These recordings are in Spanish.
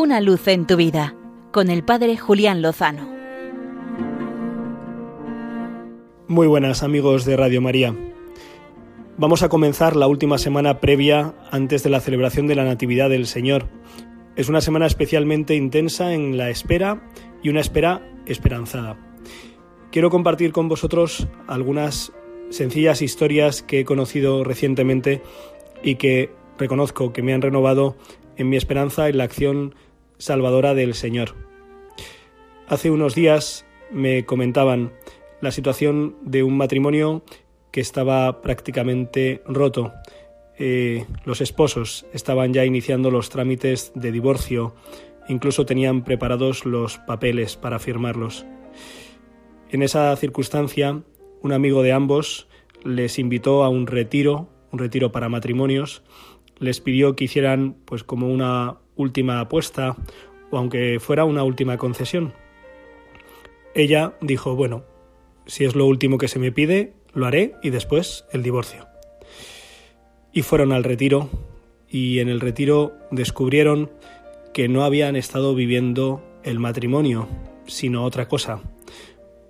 Una luz en tu vida con el Padre Julián Lozano. Muy buenas amigos de Radio María. Vamos a comenzar la última semana previa antes de la celebración de la Natividad del Señor. Es una semana especialmente intensa en la espera y una espera esperanzada. Quiero compartir con vosotros algunas sencillas historias que he conocido recientemente y que reconozco que me han renovado en mi esperanza en la acción salvadora del Señor. Hace unos días me comentaban la situación de un matrimonio que estaba prácticamente roto. Eh, los esposos estaban ya iniciando los trámites de divorcio, incluso tenían preparados los papeles para firmarlos. En esa circunstancia, un amigo de ambos les invitó a un retiro, un retiro para matrimonios, les pidió que hicieran pues como una última apuesta o aunque fuera una última concesión. Ella dijo, bueno, si es lo último que se me pide, lo haré y después el divorcio. Y fueron al retiro y en el retiro descubrieron que no habían estado viviendo el matrimonio, sino otra cosa,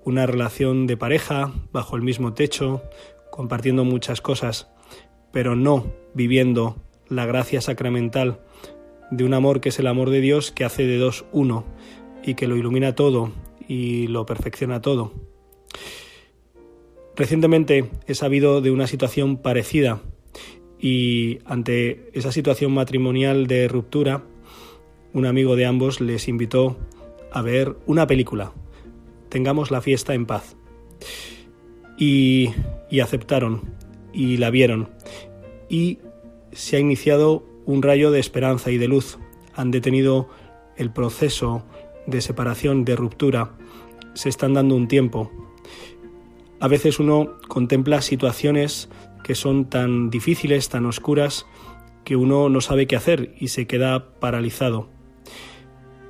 una relación de pareja bajo el mismo techo, compartiendo muchas cosas, pero no viviendo la gracia sacramental de un amor que es el amor de Dios que hace de dos uno y que lo ilumina todo y lo perfecciona todo. Recientemente he sabido de una situación parecida y ante esa situación matrimonial de ruptura, un amigo de ambos les invitó a ver una película, Tengamos la fiesta en paz. Y, y aceptaron y la vieron y se ha iniciado un rayo de esperanza y de luz. Han detenido el proceso de separación, de ruptura. Se están dando un tiempo. A veces uno contempla situaciones que son tan difíciles, tan oscuras, que uno no sabe qué hacer y se queda paralizado.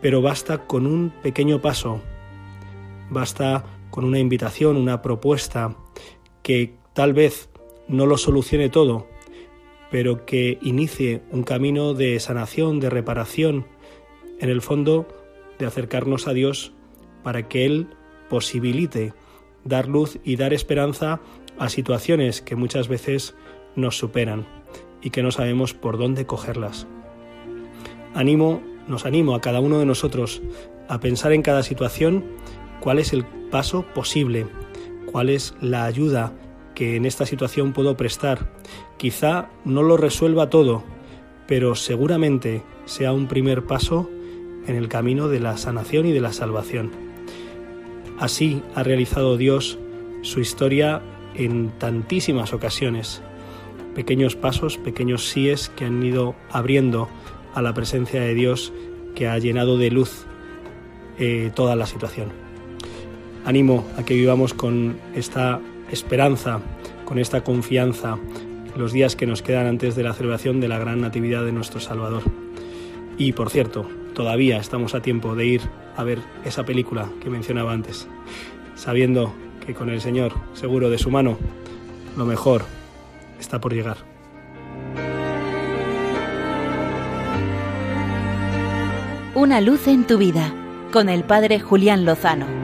Pero basta con un pequeño paso, basta con una invitación, una propuesta que tal vez no lo solucione todo, pero que inicie un camino de sanación, de reparación, en el fondo de acercarnos a Dios para que Él posibilite dar luz y dar esperanza a situaciones que muchas veces nos superan y que no sabemos por dónde cogerlas. Animo, nos animo a cada uno de nosotros a pensar en cada situación cuál es el paso posible, cuál es la ayuda que en esta situación puedo prestar. Quizá no lo resuelva todo, pero seguramente sea un primer paso en el camino de la sanación y de la salvación. Así ha realizado Dios su historia en tantísimas ocasiones. Pequeños pasos, pequeños síes que han ido abriendo a la presencia de Dios que ha llenado de luz eh, toda la situación. Animo a que vivamos con esta esperanza, con esta confianza, los días que nos quedan antes de la celebración de la gran Natividad de nuestro Salvador. Y por cierto, todavía estamos a tiempo de ir a ver esa película que mencionaba antes, sabiendo que con el Señor, seguro de su mano, lo mejor está por llegar. Una luz en tu vida, con el Padre Julián Lozano.